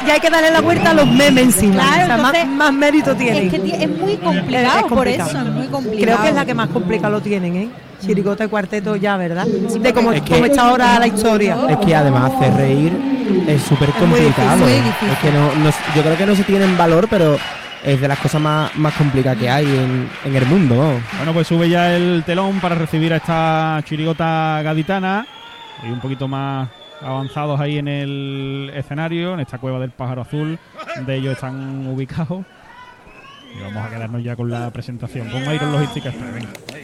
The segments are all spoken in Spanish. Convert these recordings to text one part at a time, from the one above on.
ya, ya hay que darle la vuelta a los memes encima. Claro, o sea, entonces, más, más mérito tienen. Es que ti- es muy complicado, Es por complicado. eso, es muy complicado. Creo que es la que más complicado lo tienen, ¿eh? Chirigota y cuarteto ya, ¿verdad? de cómo, Es que- cómo está ahora la historia. Es que además hacer reír es súper muy difícil, complicado. muy difícil. Es que no, no- yo creo que no se tienen valor, pero es de las cosas más, más complicadas que hay en, en el mundo. Bueno, pues sube ya el telón para recibir a esta chirigota gaditana y un poquito más avanzados ahí en el escenario, en esta cueva del pájaro azul, donde ellos están ubicados. Y vamos a quedarnos ya con la presentación. Con Iron Logística Express, venga.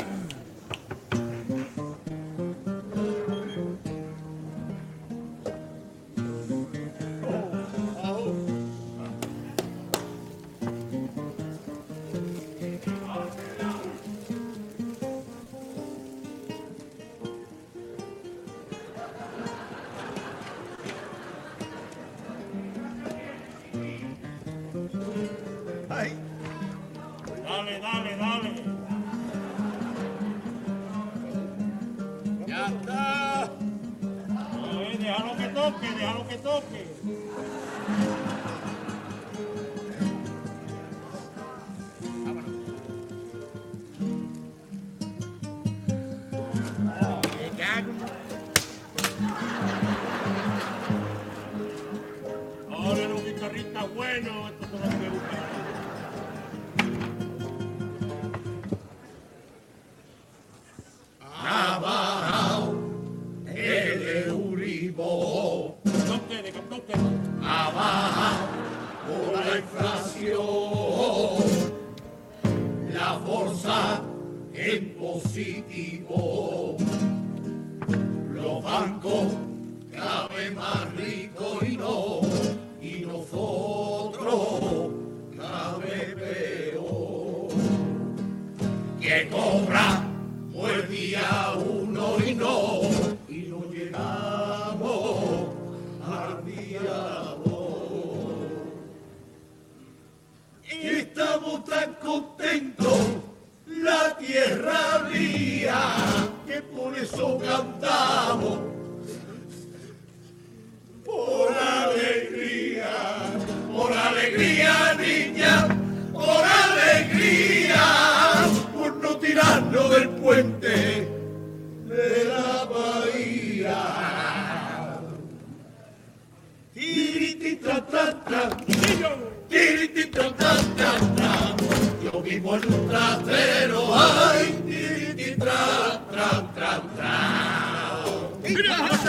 En un trastero, ay, tiriti, tra, tra, tra, tra. ¡Mira, no se!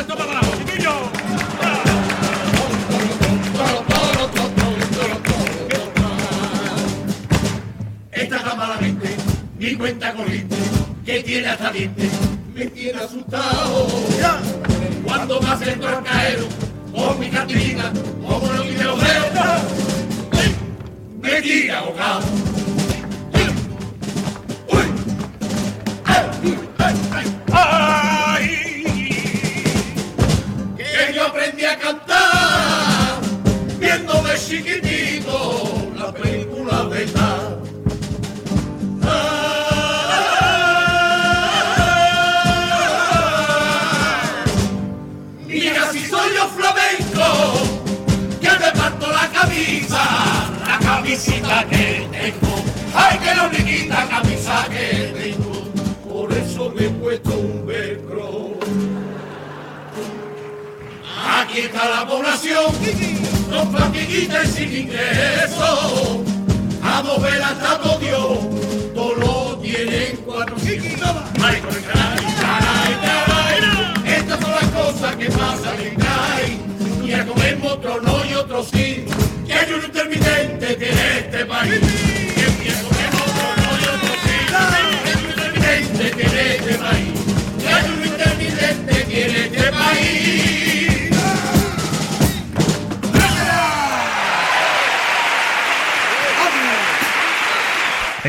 Esta camaramente, mi cuenta corriente, que tiene hasta dientes, me tiene asustado. Cuando me hace el caero, con mi catrina, como los videos me tira ahogado.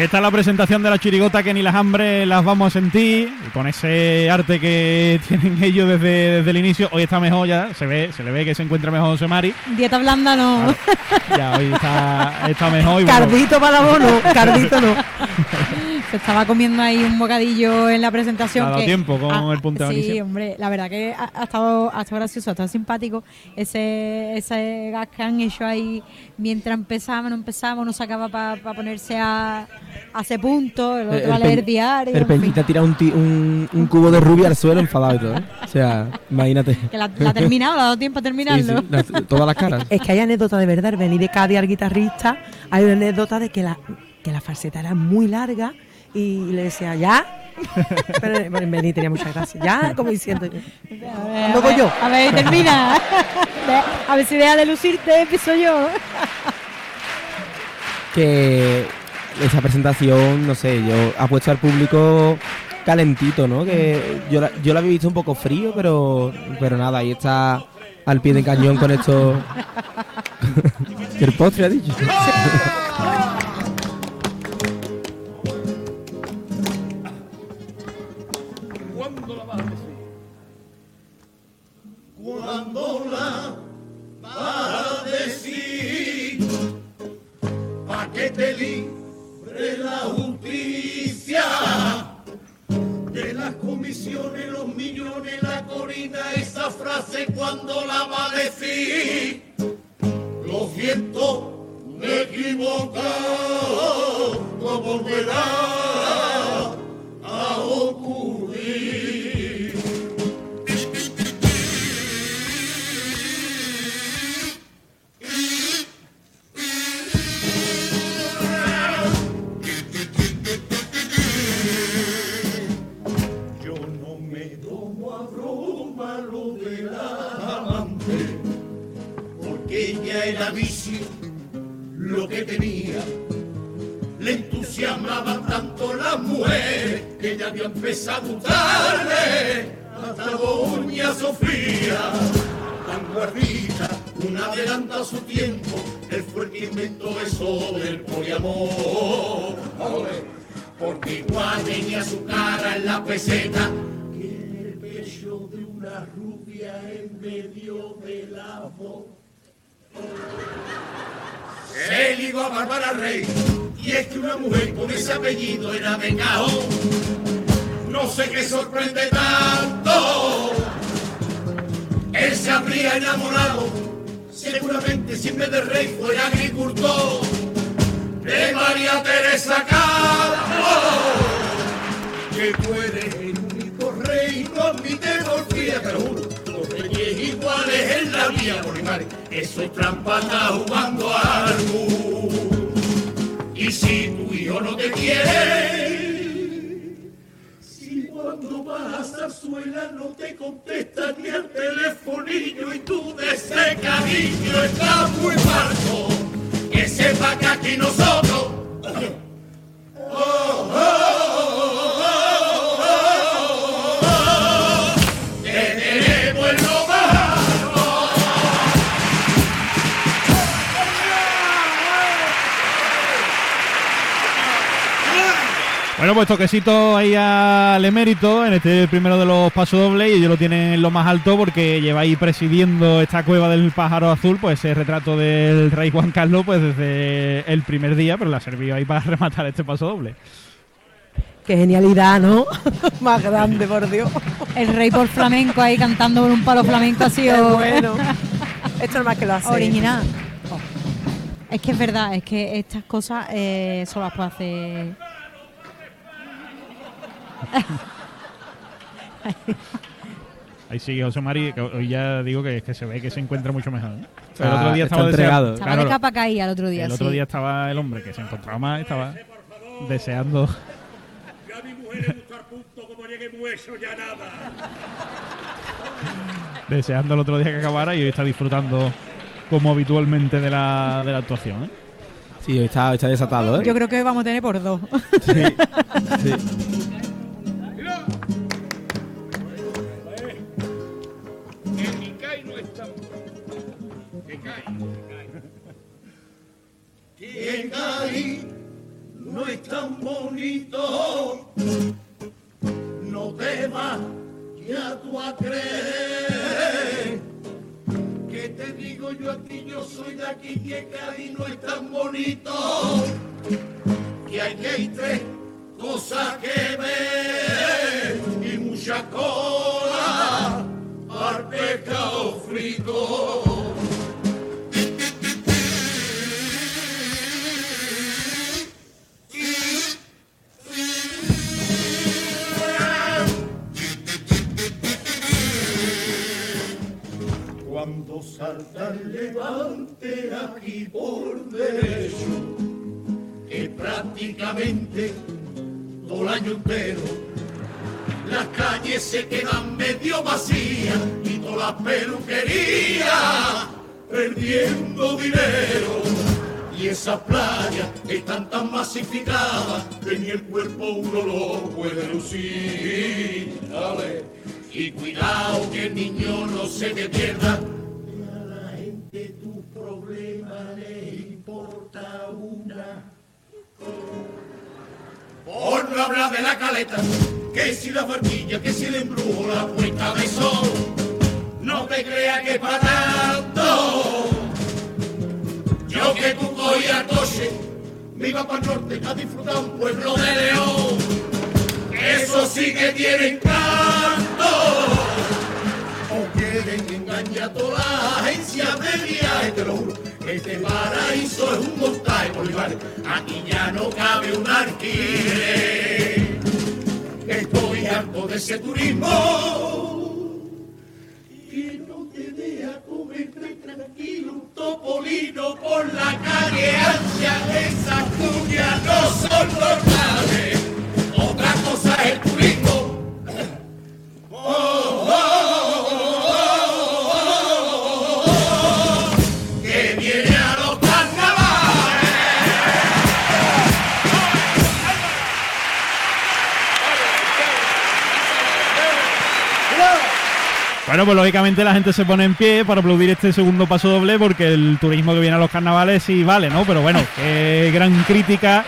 Esta es la presentación de la chirigota que ni las hambres las vamos a sentir. Y con ese arte que tienen ellos desde, desde el inicio. Hoy está mejor ya, se ve, se le ve que se encuentra mejor José Mari. Dieta blanda no. Ya hoy está, está mejor. y bueno, Cardito para la bono, cardito no. Se estaba comiendo ahí un bocadillo en la presentación. Ha dado que- tiempo con el punteo Sí, inicial. hombre, la verdad que ha, ha estado, ha estado gracioso, ha estado simpático. Ese, ese gas que han hecho ahí mientras empezábamos, no empezábamos, no sacaba para ponerse a, a ese punto, el otro a leer pen- diario. el. Peñita tira un, ti- un, un cubo de rubia al suelo enfadado y todo. ¿eh? O sea, imagínate. Que la, la ha terminado, le ha dado tiempo a terminarlo. sí, todas las caras. Es que hay anécdota de verdad, el venir de Cádiz al guitarrista, hay una anécdota de que la, que la falseta era muy larga y le decía, ¿ya? Pero Beni tenía mucha gracia, ¿ya? Como diciendo, A ver, ¿Cuándo a voy ver, yo? A ver, termina. A ver si deja de lucirte, empiezo yo. que esa presentación, no sé, yo ha puesto al público calentito, ¿no? Que yo la, yo la había visto un poco frío, pero pero nada, ahí está al pie de cañón con esto. que el postre ha dicho. Me tomo a lo de la amante, porque ella era vicio lo que tenía. Le entusiasmaban tanto las mujeres que ella había empezado a gustarle hasta Doña Sofía. Tan guardita, una adelanta a su tiempo, él fue el que inventó eso del poliamor. Porque igual tenía su cara en la peseta una rubia en medio de la voz. Se ligó a Bárbara Rey. Y es que una mujer con ese apellido era de. No sé qué sorprende tanto. Él se habría enamorado. Seguramente si en vez de rey fuera agricultor. De María Teresa Eso es trampa, está jugando algo. Y si tu hijo no te quiere, si cuando vas a zarzuela no te contesta ni al telefonillo y tú de ese cariño estás muy falso, que sepa que aquí nosotros te Bueno, pues toquecito ahí al emérito en este primero de los pasos dobles y ellos lo tienen en lo más alto porque lleva ahí presidiendo esta cueva del pájaro azul, pues ese retrato del rey Juan Carlos pues desde el primer día, pero le ha servido ahí para rematar este paso doble. qué genialidad, ¿no? Más grande, por Dios. El rey por flamenco ahí cantando con un palo flamenco ha sido bueno. Esto es más que lo hace. original. Oh. Es que es verdad, es que estas cosas eh, solo las puede hacer. Ahí sigue José Mari, que hoy ya digo que, que se ve que se encuentra mucho mejor. Está- el otro día está estaba entregado. deseando- Estaba de capa caída el otro día. el otro día estaba el hombre que se encontraba mal, estaba deseando Ya a mi mujer le gusta punto como llegue hueso ya nada. deseando el otro día que acabara y hoy está disfrutando como habitualmente de la, de la actuación. ¿eh? Sí, está, está desatado, ¿eh? Yo creo que vamos a tener por dos. Sí, sí. Que cae no es tan que cae, que cae no es tan bonito. No te vas ya tú a creer que te digo yo a ti yo soy de aquí que Cádiz no es tan bonito que hay que ir tres cosas que ver y mucha cola al pescado frito. Cuando salta el levante aquí por derecho, que prácticamente las calles se quedan medio vacías y todas las peluquerías perdiendo dinero. Y esas playas están tan masificadas que ni el cuerpo uno lo puede lucir. Y cuidado que el niño no se te pierda. Que a la gente tu problema le importa una. No hablar de la caleta, que si la barquilla, que si el embrujo, la puesta de sol. No te creas que para tanto. Yo que tú cogías coche, me iba para el norte a disfrutar un pueblo de León. Eso sí que tiene encanto. O quieren engañar a todas las agencias de viaje, te lo juro. Este paraíso es un montaje Bolívar. Aquí ya no cabe un alquiler. Estoy harto de ese turismo que no te deja comer tranquilo un topolino por la calle ancha. Esas cuñas no son normales. Otra cosa es el Bueno, pues lógicamente la gente se pone en pie para aplaudir este segundo paso doble porque el turismo que viene a los carnavales sí vale, ¿no? Pero bueno, qué gran crítica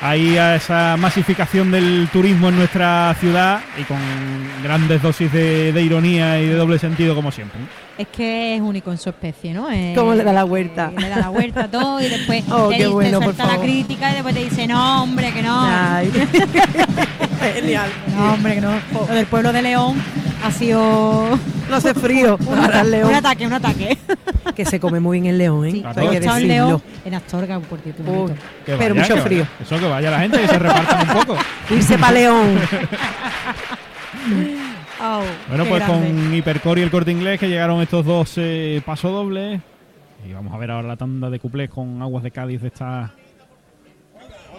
ahí a esa masificación del turismo en nuestra ciudad y con grandes dosis de, de ironía y de doble sentido como siempre. Es que es único en su especie, ¿no? Es- ¿Cómo le da la vuelta? Le da la vuelta a todo y después Oh, te, qué dice- bueno, por salta la favor. crítica y después te dice, no, hombre, que no. Genial. No, hombre, que no. Lo del pueblo de León ha sido No hace frío. un, Para el un ataque, un ataque. Que se come muy bien el león, ¿eh? Sí, Claro. he estado en decirlo. León, en Astorga, por cierto. Uy, bonito. Que pero vaya, mucho que frío. vaya. Eso que vaya la gente, que se repartan un poco. Irse para León. Au, Bueno, qué pues grande. con Hipercore y el corte inglés que llegaron estos dos eh, pasodobles. Y vamos a ver ahora la tanda de cuplés con aguas de Cádiz de esta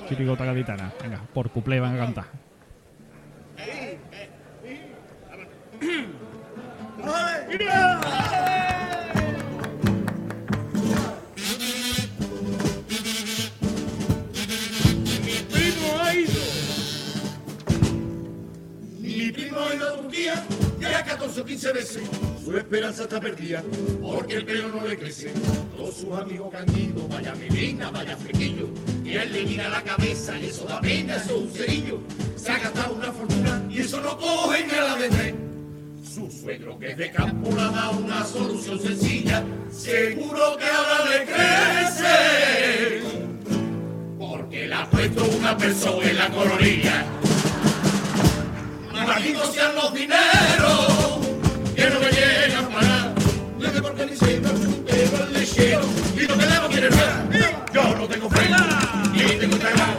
chirigota gaditana. Venga, por cuplé van a cantar. Mi primo ha ido. Mi primo ha ido a Turquía ya 14 o 15 veces. Su esperanza está perdida porque el pelo no le crece. Todos sus amigos ido, vaya melina, vaya flequillo. Y él le mira la cabeza y eso da pena, eso es un cerillo. Se ha gastado una fortuna y eso no coge ni a la vez. Su suegro que es de campo le dado una solución sencilla. Seguro que ahora le crece porque le ha puesto una persona en la coronilla. Malditos sean los dineros que no me llegan para nada. Que porque ni se me puntero el lechero y que debo quiere nada. Yo no tengo Facebook ni tengo Instagram,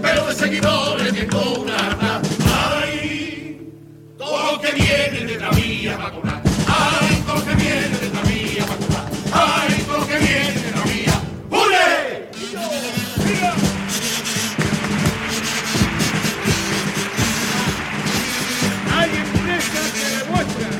pero de seguidores tengo una lo que viene de la vía va a cobrar. Ay, todo lo que viene de la vía va a cobrar. Ay, todo lo que viene de la vía. ¡Ule! Hay empresas que demuestran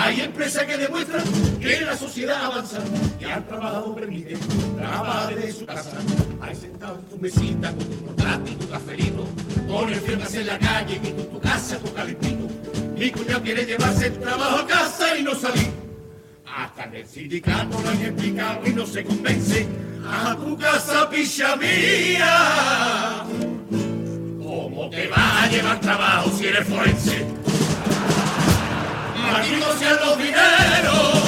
Hay empresas que demuestran la sociedad avanza y al trabajador permite trabajar desde su casa. Hay sentado en tu mesita con tu portátil tu cafelito, con enfermas en la calle y tú tu casa tu calentito. Mi cuñado quiere llevarse el trabajo a casa y no salir. Hasta en el sindicato lo han explicado y no se convence. A tu casa, picha mía. ¿Cómo te vas a llevar trabajo si eres forense? Malditos sean los dineros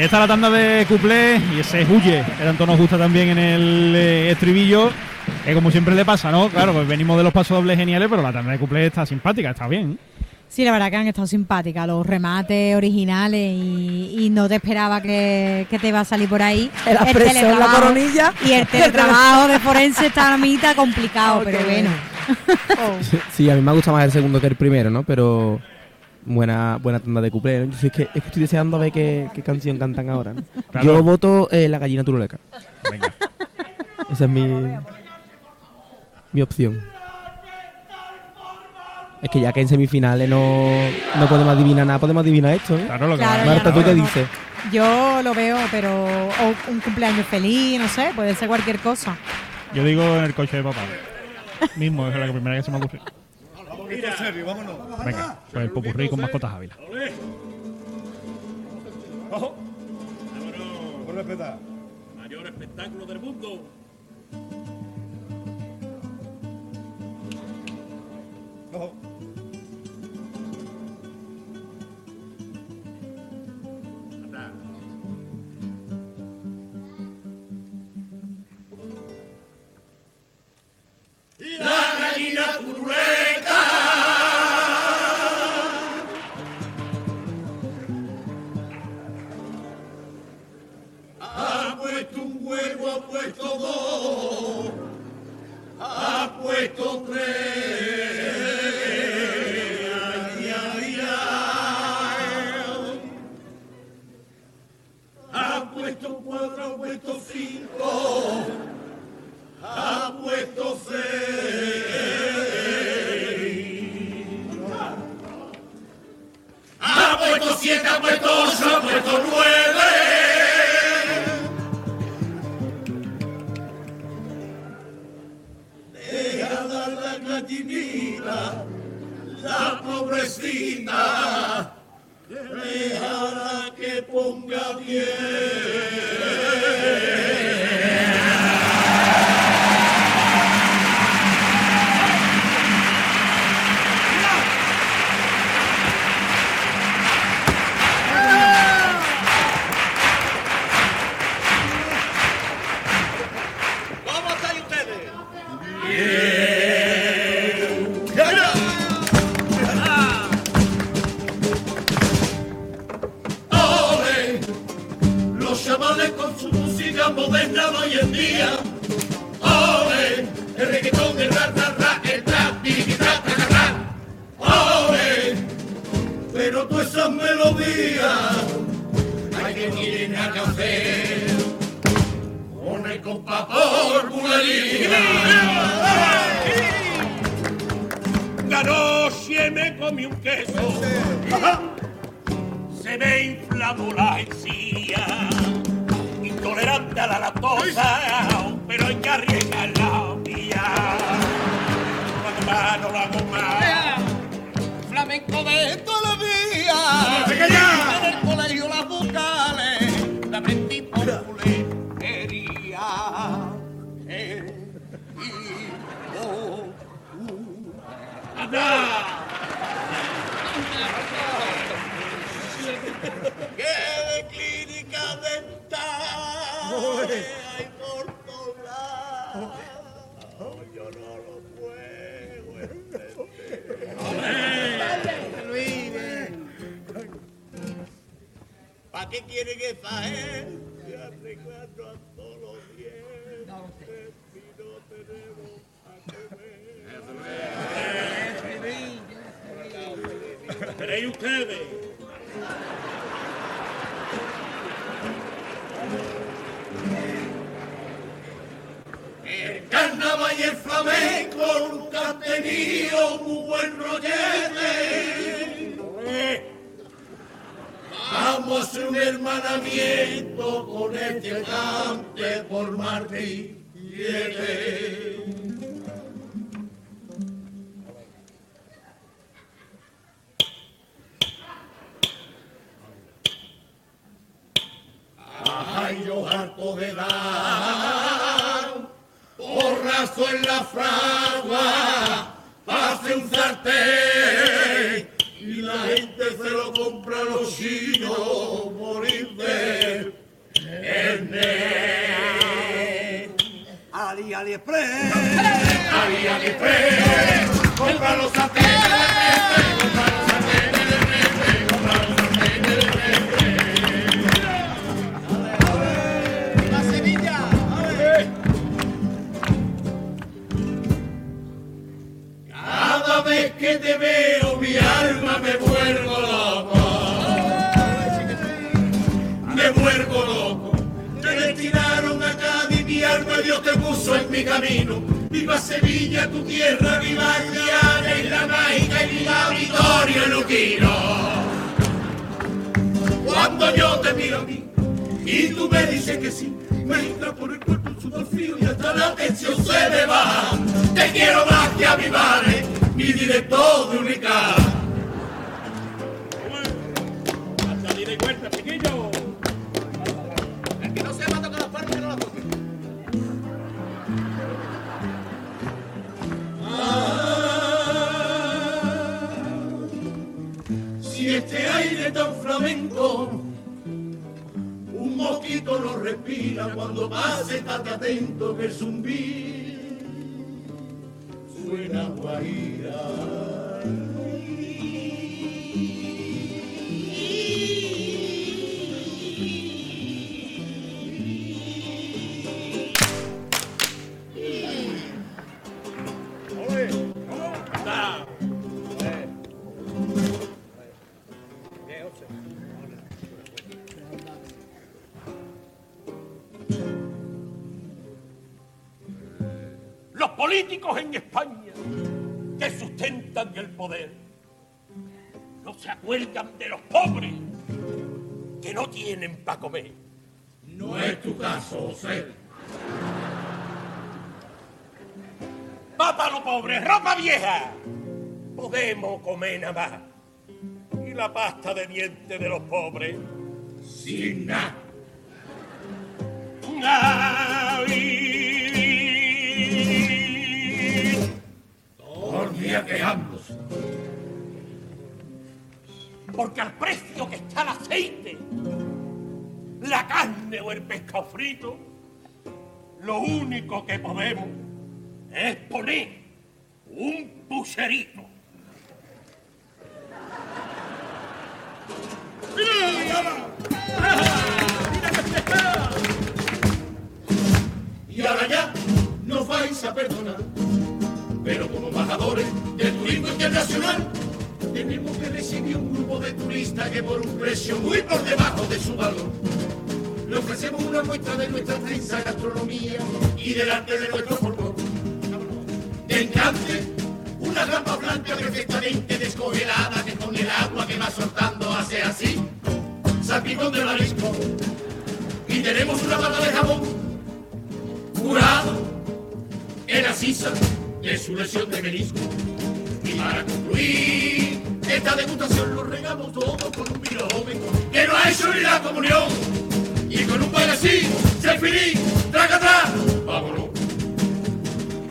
ahí está la tanda de cuplé y ese huye. Que tanto nos gusta también en el eh, estribillo. Que como siempre le pasa, ¿no? Claro, pues venimos de los pasos dobles geniales, pero la tanda de cuplé está simpática, está bien. Sí, la verdad que han estado simpáticas, los remates originales y, y no te esperaba que, que te iba a salir por ahí. El expreso, la teletrabajo- coronilla. Y el teletrabajo de forense está a mitad complicado, pero bueno. Sí, a mí me gusta más el segundo que el primero, ¿no? Pero buena buena tanda de cuplé. ¿no? Yo es, que, es que estoy deseando ver qué, qué canción cantan ahora. ¿no? Claro. Yo voto eh, La gallina turuleca. Venga. Esa es mi, mi opción. Es que ya que en semifinales no, no podemos adivinar nada, podemos adivinar esto, ¿no? Claro, lo que Claro, Marta, no ¿tú qué dices? Yo lo veo, pero o un cumpleaños feliz, no sé, puede ser cualquier cosa. Yo digo en el coche de papá. Mismo, es la primera que se me ocurre. Mira, serio, vámonos. Venga, pues el popurrí con mascotas Ávila. Ojo. Por respetar. Mayor espectáculo del mundo. Noche me comí un queso, se me inflamó la encía, intolerante a la lactosa, pero hay que arriesgar la mía. La más, no la más. Flamenco de toda ¿Para qué quiere que fae? Arreglando a todos los dientes y no tenemos a comer. ¿Queréis ustedes? El carnaval y el flamenco nunca han tenido muy buen rollete. Vamos un hermanamiento con este cante por Martín. Ay, Ay, yo harto de dar, porrazo en la fragua, hace un sartén gente se lo compra a los chinos, morir de Ernest. Ali, AliExpress. Ali, AliExpress, compra los Renfe, compra los vez que te veo mi alma me vuelvo loco. Me vuelvo loco. Te destinaron a Cádiz, mi alma Dios te puso en mi camino. Viva Sevilla, tu tierra, viva Triana y la mágica y viva Vitorio Luquino. Cuando yo te miro a mí y tú me dices que sí, me entra por el cuerpo un sudor frío y hasta la tensión se me va. Te quiero más que a mi madre, mi director de Unicar. Hasta ida y vuelta, chiquillo. El que no se mata con las palmas que no la toque. Si este aire tan flamenco, un mosquito lo respira cuando pase, estate atento que el zumbí suena guaira. Políticos en de los pobres que no tienen para comer. No es tu caso, José. Papa los pobres, ropa vieja. Podemos comer nada más. Y la pasta de dientes de los pobres Sin nada. Pescado frito, lo único que podemos es poner un pucherito. Y ahora ya nos vais a perdonar. Pero como embajadores del turismo internacional, tenemos que recibir un grupo de turistas que por un precio muy por debajo de su valor, le ofrecemos una muestra de nuestra extensa gastronomía y delante de nuestro folclore. De encante, una rampa blanca perfectamente descongelada que con el agua que va soltando hace así, salpicón de marisco. Y tenemos una pata de jamón curado en la sisa de su lesión de menisco. Y para concluir esta degustación lo regamos todo con un vino joven que no ha hecho ni la comunión. Con un baile así, se finí, atrás, vámonos.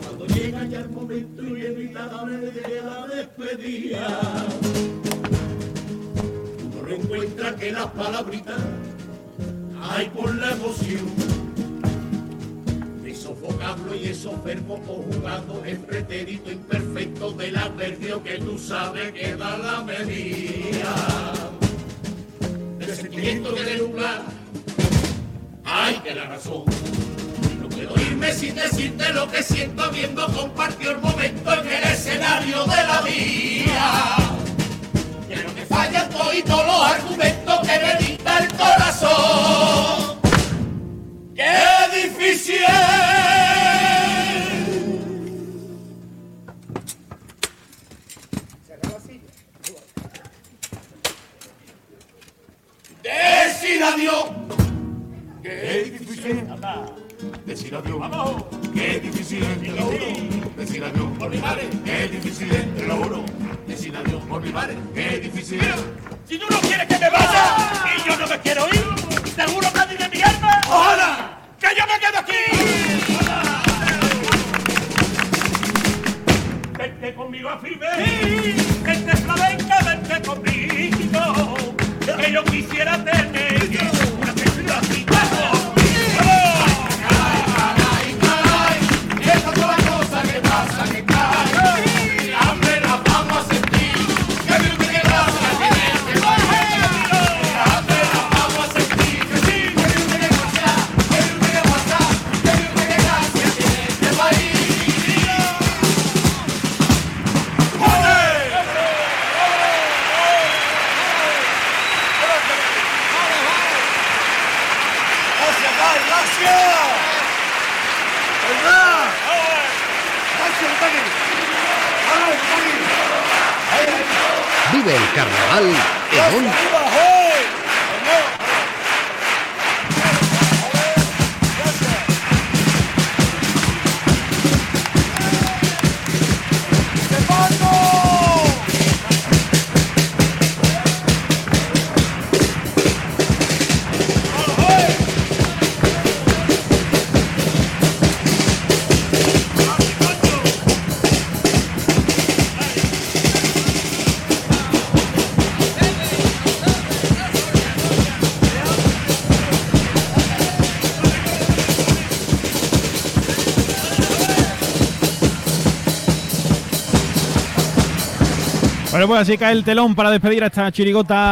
Cuando llega ya el momento y inevitable de la despedida, uno reencuentra que las palabritas hay por la emoción esos vocablos y esos verbos conjugados en pretérito imperfecto del adverbio que tú sabes que da la medida. No puedo irme sin decirte lo que siento habiendo compartido el momento en el escenario de la vida. Que no te fallan todos los argumentos que me dicta el corazón. ¡Qué difícil! difícil decir adiós. ¡Vamos! Qué difícil es, te lo juro. Decir adiós por mi madre. Qué difícil es, te lo. Decir adiós por mi madre. Qué difícil si tú no quieres que me vaya y yo no me quiero ir, te juro que de mi alma. ¡Ojalá! ¡Que yo me quedo aquí! ¡Ojalá! Vente conmigo a firme. Sí. Vente flamenca, vente conmigo. Que yo quisiera tener Vive el carnaval en Onda Bueno, así cae el telón para despedir a esta chirigota